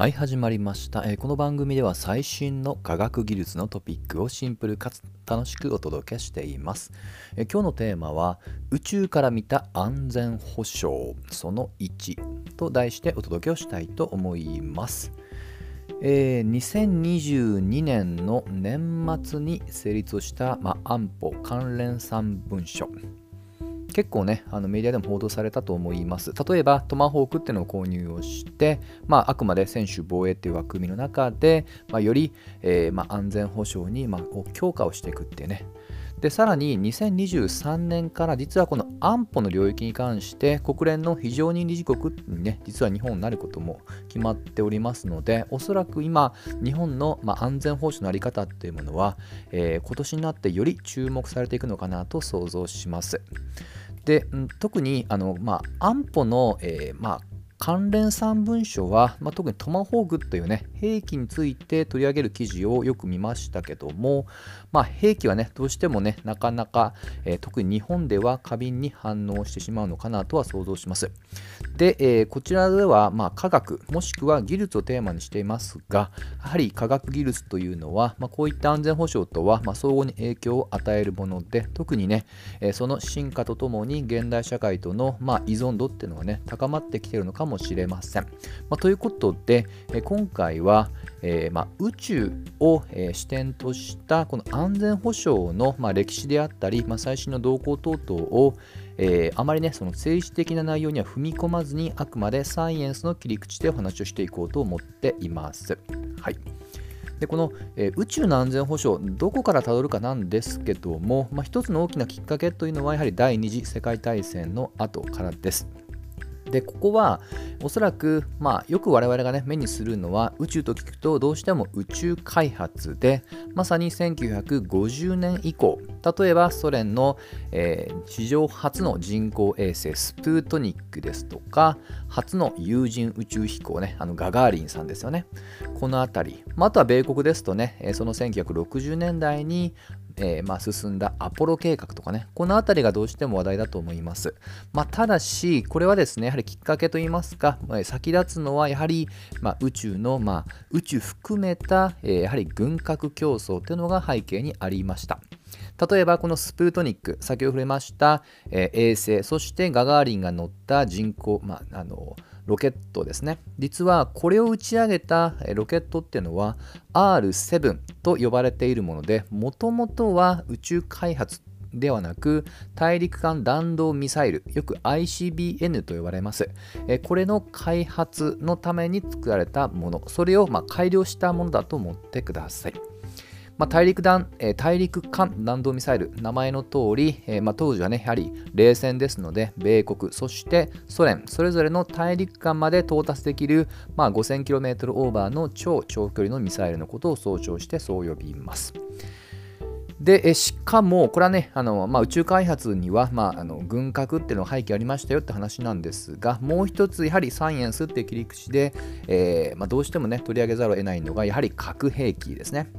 はい始まりました、えー、この番組では最新の科学技術のトピックをシンプルかつ楽しくお届けしています、えー、今日のテーマは宇宙から見た安全保障その1と題してお届けをしたいと思います、えー、2022年の年末に成立した、まあ、安保関連3文書。結構ね、あのメディアでも報道されたと思います。例えば、トマホークっていうのを購入をして、まあ、あくまで専守防衛っていう枠組みの中で、まあ、より、えー、まあ、安全保障に、まあ、強化をしていくっていうね。でさらに2023年から実はこの安保の領域に関して国連の非常任理事国にね実は日本になることも決まっておりますのでおそらく今日本の、まあ、安全保障の在り方っていうものは、えー、今年になってより注目されていくのかなと想像します。で、特にあの、まあ、安保の、えー、まあ、関連3文書は、まあ、特にトマホークというね、兵器について取り上げる記事をよく見ましたけども、まあ、兵器はね、どうしてもね、なかなか、えー、特に日本では過敏に反応してしまうのかなとは想像します。で、えー、こちらでは、まあ、科学、もしくは技術をテーマにしていますが、やはり科学技術というのは、まあ、こういった安全保障とは、まあ、相互に影響を与えるもので、特にね、えー、その進化とともに現代社会との、まあ、依存度っていうのがね、高まってきているのかももしれません。まあ、ということで、え今回は、えー、まあ、宇宙を、えー、視点としたこの安全保障の、まあ、歴史であったり、まあ、最新の動向等々を、えー、あまりねその政治的な内容には踏み込まずにあくまでサイエンスの切り口でお話をしていこうと思っています。はいでこの、えー、宇宙の安全保障どこからたどるかなんですけども、まあ、一つの大きなきっかけというのはやはり第二次世界大戦の後からです。でここはおそらく、まあ、よく我々が、ね、目にするのは宇宙と聞くとどうしても宇宙開発でまさに1950年以降例えばソ連の、えー、史上初の人工衛星スプートニックですとか初の有人宇宙飛行ねあのガガーリンさんですよね。この辺り、まあ、あとは米国ですとねその1960年代にえー、まあ、進んだアポロ計画とかね、この辺りがどうしても話題だと思います。まあ、ただし、これはですね、やはりきっかけといいますか、先立つのはやはり、ま宇宙の、ま宇宙含めた、えー、やはり軍拡競争というのが背景にありました。例えばこのスプートニック、先ほど触れました、えー、衛星、そしてガガーリンが乗った人工、まあ、あのロケットですね。実はこれを打ち上げたロケットっていうのは R7 と呼ばれているもので、もともとは宇宙開発ではなく大陸間弾道ミサイルよく ICBN と呼ばれます。これの開発のために作られたもの。それをま改良したものだと思ってください。まあ、大陸弾、えー、大陸間弾道ミサイル、名前の通り、えー、まあ、当時はね、やはり冷戦ですので、米国、そしてソ連、それぞれの大陸間まで到達できる、まあ、5000km オーバーの超長距離のミサイルのことを総称してそう呼びます。でしかも、これはね、あのまあ、宇宙開発には、まあ、あの軍拡っていうのが背景ありましたよって話なんですが、もう一つ、やはりサイエンスっていう切り口で、えーまあ、どうしてもね、取り上げざるを得ないのが、やはり核兵器ですね。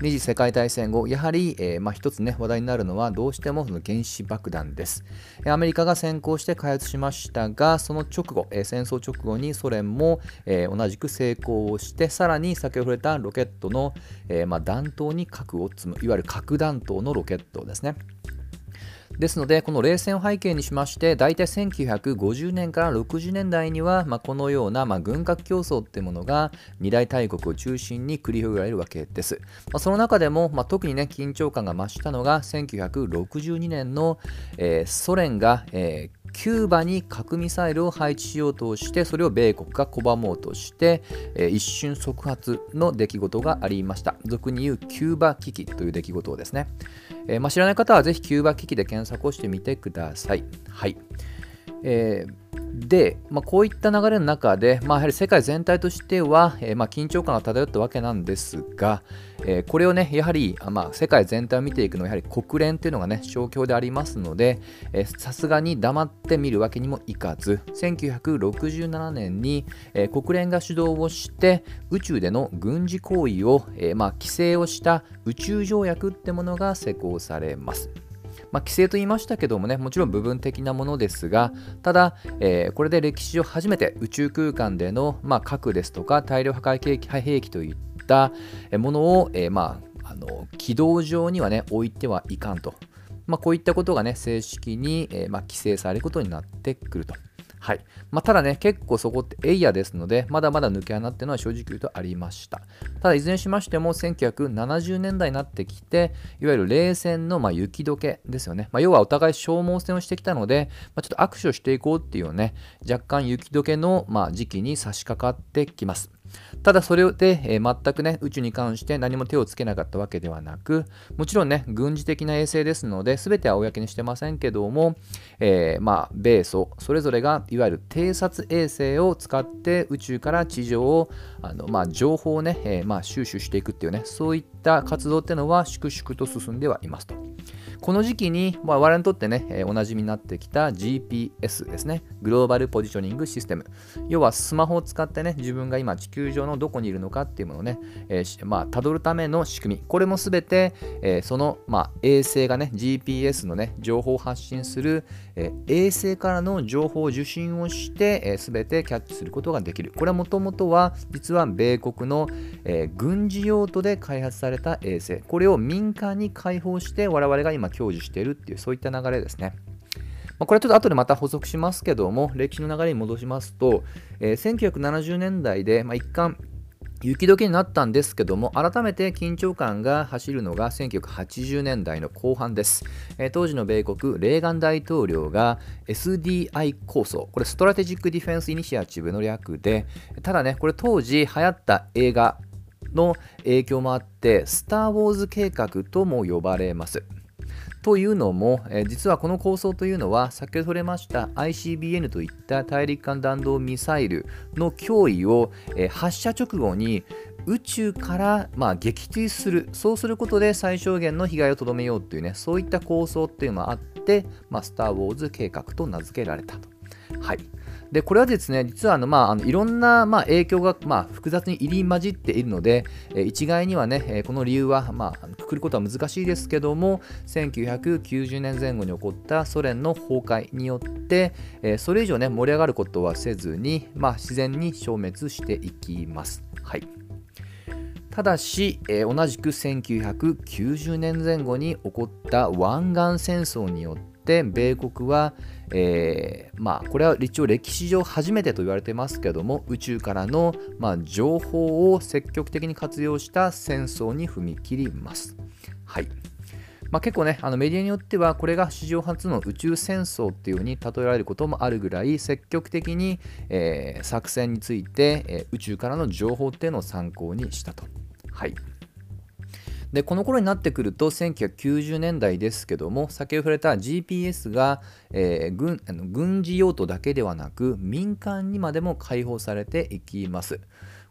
二次世界大戦後、やはり、えー、まあ、一つね、話題になるのは、どうしてもその原子爆弾です。アメリカが先行して開発しましたが、その直後、えー、戦争直後にソ連も、えー、同じく成功をして、さらに先ほど触れたロケットの、えまあ、弾頭に核を積む、いわゆる核弾頭のロケットですね。ですので、この冷戦を背景にしまして、大体1950年から60年代には、まあ、このような、まあ、軍拡競争っていうものが二大大国を中心に繰り広げられるわけです。まあ、その中でも、まあ、特にね、緊張感が増したのが1962年の、えー、ソ連が、えーキューバに核ミサイルを配置しようとしてそれを米国が拒もうとして、えー、一瞬即発の出来事がありました俗に言うキューバ危機という出来事をですね、えー、まあ、知らない方はぜひキューバ危機で検索をしてみてください。はい、えーで、まあ、こういった流れの中で、まあ、やはり世界全体としては、えー、まあ、緊張感が漂ったわけなんですが、えー、これをね、やはり、まあ、世界全体を見ていくのは、やはり国連というのがね、象徴でありますので、さすがに黙ってみるわけにもいかず、1967年に、えー、国連が主導をして、宇宙での軍事行為を、えーまあ、規制をした宇宙条約ってものが施行されます。まあ、規制と言いましたけどもね、もちろん部分的なものですが、ただ、えー、これで歴史上初めて宇宙空間での、まあ、核ですとか大量破壊兵器といったものを、えー、まあ、あの軌道上にはね、置いてはいかんと。まあ、こういったことがね、正式に、えー、ま、規制されることになってくると。はいまあ、ただね、結構そこってエイヤですので、まだまだ抜け穴っていうのは正直言うとありました。ただ、いずれにしましても、1970年代になってきて、いわゆる冷戦のま雪解けですよね。まあ、要はお互い消耗戦をしてきたので、まあ、ちょっと握手をしていこうっていうね、若干雪解けのま時期に差し掛かってきます。ただそれで、えー、全くね、宇宙に関して何も手をつけなかったわけではなく、もちろんね、軍事的な衛星ですので、全ては公にしてませんけども、えー、まあ、米ソ、それぞれがいわゆる偵察衛星を使って宇宙から地上を、あのまあ、情報をね、えー、まあ、収集していくっていうね、そういった活動っていうのは粛々と進んではいますと。この時期に、まあ、我々にとってね、えー、おなじみになってきた GPS ですね。グローバルポジショニングシステム。要はスマホを使ってね、自分が今地球上のどこにいるのかっていうものをね、えー、まあ、辿るための仕組み。これもすべて、えー、その、まあ、衛星がね、GPS のね、情報を発信する、え衛星からの情報を受信をして、え、全てキャッチすることができる。これはもともとは、実は米国の、え軍事用途で開発された衛星。これを民間に開放して、我々が今享受しているっていうそういった流れですね。これちょっと後でまた補足しますけども歴史の流れに戻しますと、えー、1970年代で、まあ、一貫雪解けになったんですけども改めて緊張感が走るのが1980年代の後半です、えー、当時の米国レーガン大統領が SDI 構想これ Strategic Defense Initiative の略でただねこれ当時流行った映画の影響もあってスター・ウォーズ計画とも呼ばれます。というのも、え、実はこの構想というのは先ほど触れました ICBM といった大陸間弾道ミサイルの脅威を、え、発射直後に宇宙から、まあ、撃墜するそうすることで最小限の被害をとどめようというねそういった構想っていうのもあって、まあ、スター・ウォーズ計画と名付けられたと。はいでこれはですね実はあの、まあ、あのいろんな、まあ、影響が、まあ、複雑に入り混じっているので、え一概にはね、えこの理由は、まあ、くくることは難しいですけども1990年前後に起こったソ連の崩壊によって、えそれ以上ね盛り上がることはせずに、まあ、自然に消滅していきます。はいただし、えー、同じく1990年前後に起こった湾岸戦争によって米国は、えー、まあ、これは一応歴史上初めてと言われてますけども宇宙からの、まあ、情報を積極的に活用した戦争に踏み切ります。はいまあ、結構ね、あのメディアによってはこれが史上初の宇宙戦争っていうふうに例えられることもあるぐらい積極的に、えー、作戦について、えー、宇宙からの情報っていうのを参考にしたと。はいでこの頃になってくると1990年代ですけども先ほど触れた GPS が、えー、軍あの軍事用途だけではなく民間にまでも開放されていきます。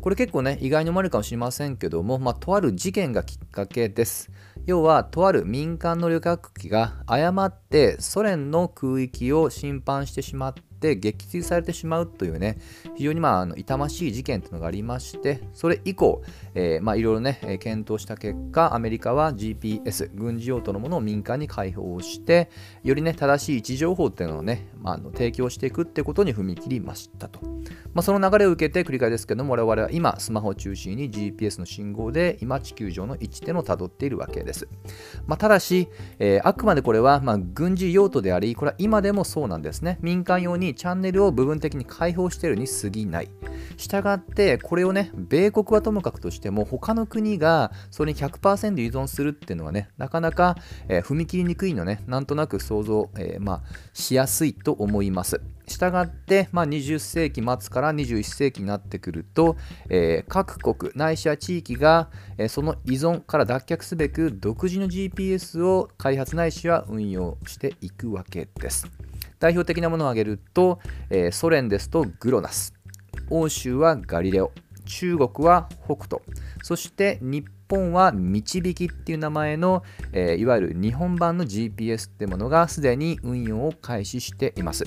これ結構ね意外に思われるかもしれませんけども、まあ、とある事件がきっかけです。要はとある民間の旅客機が誤ってソ連の空域を侵犯してしまってって撃墜されてしまうというね、非常にまああの痛ましい事件というのがありまして、それ以降、えー、まあいろいろね、検討した結果、アメリカは GPS、軍事用途のものを民間に開放して、よりね、正しい位置情報っていうのをね、まあ、あの提供していくってことに踏み切りましたと。まあ、その流れを受けて繰り返ですけども、我々は今、スマホを中心に GPS の信号で今、地球上の位置点をたどっているわけです。まあ、ただし、えー、あくまでこれは、まあ、軍事用途であり、これは今でもそうなんですね。民間用にチャンネルを部分的に開放しているに過ぎない。したがって、これをね、米国はともかくとしても、他の国がそれに100%依存するっていうのはね、なかなか、えー、踏み切りにくいのね、なんとなく想像、えー、まあ、しやすいと思います。したがって、まあ、20世紀末から21世紀になってくると、えー、各国ないしは地域が、えー、その依存から脱却すべく独自の GPS を開発ないしは運用していくわけです。代表的なものを挙げると、えー、ソ連ですとグロナス、欧州はガリレオ、中国は北斗、そして日本は導きっていう名前の、えー、いわゆる日本版の GPS ってものがすでに運用を開始しています。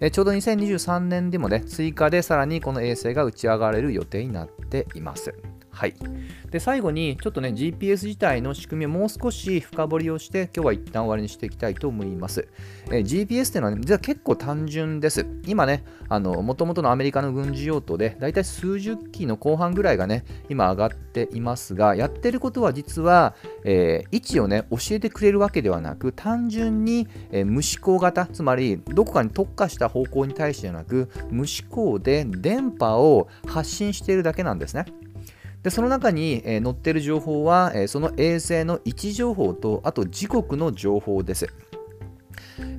えー、ちょうど2023年でもね、追加でさらにこの衛星が打ち上がれる予定になっています。はい、で最後にちょっとね GPS 自体の仕組みをもう少し深掘りをして今日は一旦終わりにしていきたいと思います。えー、GPS っていうのは、ね、実は結構単純です。今ね、もともとのアメリカの軍事用途でだいたい数十機の後半ぐらいがね、今上がっていますが、やってることは実は、えー、位置をね、教えてくれるわけではなく、単純に、えー、無指向型、つまりどこかに特化した方向に対してじゃなく、無指向で電波を発信しているだけなんですね。でその中に、えー、載っている情報は、えー、その衛星の位置情報とあと時刻の情報です。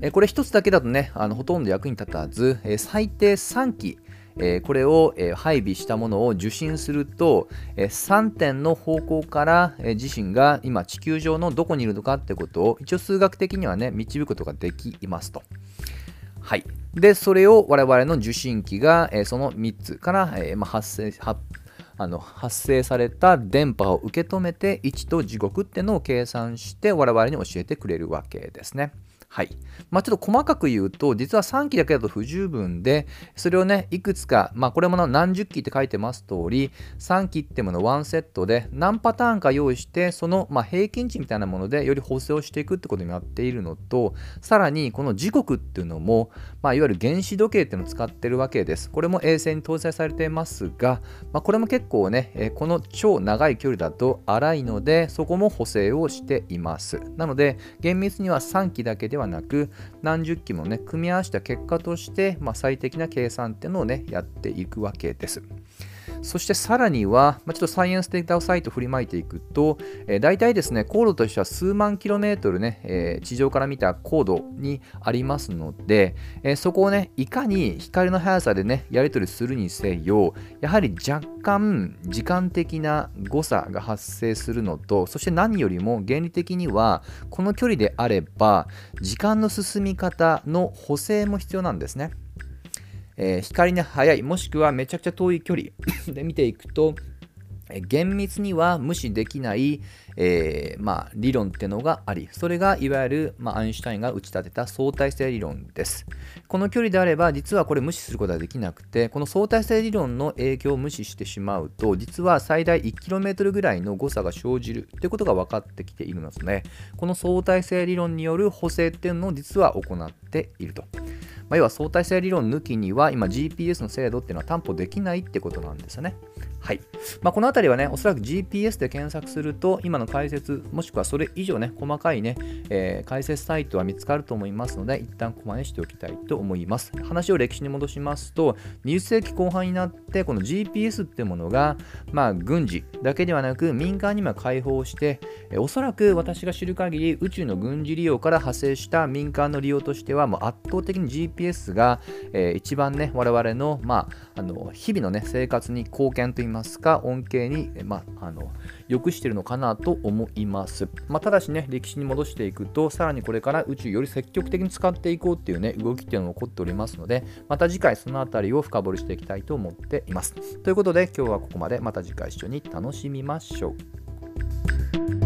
えー、これ一つだけだとねあのほとんど役に立たず、え最低3機えこれを、え配備したものを受信すると、え3点の方向から、え自身が今地球上のどこにいるのかってことを一応数学的にはね導くことができますと。はい、でそれを我々の受信機が、えその3つから、えま発生発あの発生された電波を受け止めて位置と時刻ってのを計算して我々に教えてくれるわけですね。はい。まあ、ちょっと細かく言うと、実は3機だけだと不十分で、それをね、いくつか、まあ、これも何十機って書いてます通り、3機ってもの1セットで何パターンか用意して、その、ま、平均値みたいなものでより補正をしていくってことになっているのと、さらにこの時刻っていうのも、まあ、いわゆる原子時計っていうのを使ってるわけです。これも衛星に搭載されていますが、まあ、これも結構ね、えこの超長い距離だと荒いので、そこも補正をしています。なので、厳密には3機だけではなく何十機もね組み合わせた結果として、まあ、最適な計算っていうのをねやっていくわけです。そしてさらには、まあ、ちょっとサイエンスデータをサイト振りまいていくと、えー、大体ですね、高度としては数万キロメートルね、えー、地上から見た高度にありますので、えー、そこをね、いかに光の速さでね、やり取りするにせよ、やはり若干時間的な誤差が発生するのと、そして何よりも原理的には、この距離であれば、時間の進み方の補正も必要なんですね。えー、光の速いもしくはめちゃくちゃ遠い距離 で見ていくと厳密には無視できない、えー、まあ、理論っていうのがあり、それがいわゆる、まあ、アインシュタインが打ち立てた相対性理論です。この距離であれば、実はこれ無視することはできなくて、この相対性理論の影響を無視してしまうと、実は最大 1km ぐらいの誤差が生じるということが分かってきているのですね。この相対性理論による補正っていうのを実は行っていると。まあ、要は相対性理論抜きには今 GPS の精度っていうのは担保できないってことなんですよね。はい。まあ、このあたりはね、おそらく GPS で検索すると、今の解説、もしくはそれ以上ね、細かいね、えー、解説サイトは見つかると思いますので、一旦ここまでしておきたいと思います。話を歴史に戻しますと、20世紀後半になって、この GPS ってものが、まあ、軍事だけではなく、民間にも開放して、えー、おそらく私が知る限り、宇宙の軍事利用から派生した民間の利用としては、もう圧倒的に GPS が、えー、一番ね、我々の、まあ、あの日々のね、生活に貢献といいますますか、恩恵に、まあ、の良くしてるのかなと思います。まあ、ただしね、歴史に戻していくと、さらにこれから宇宙より積極的に使っていこうっていうね、動きっていうのが起こっておりますので、また次回その辺りを深掘りしていきたいと思っています。ということで、今日はここまで。また次回一緒に楽しみましょう。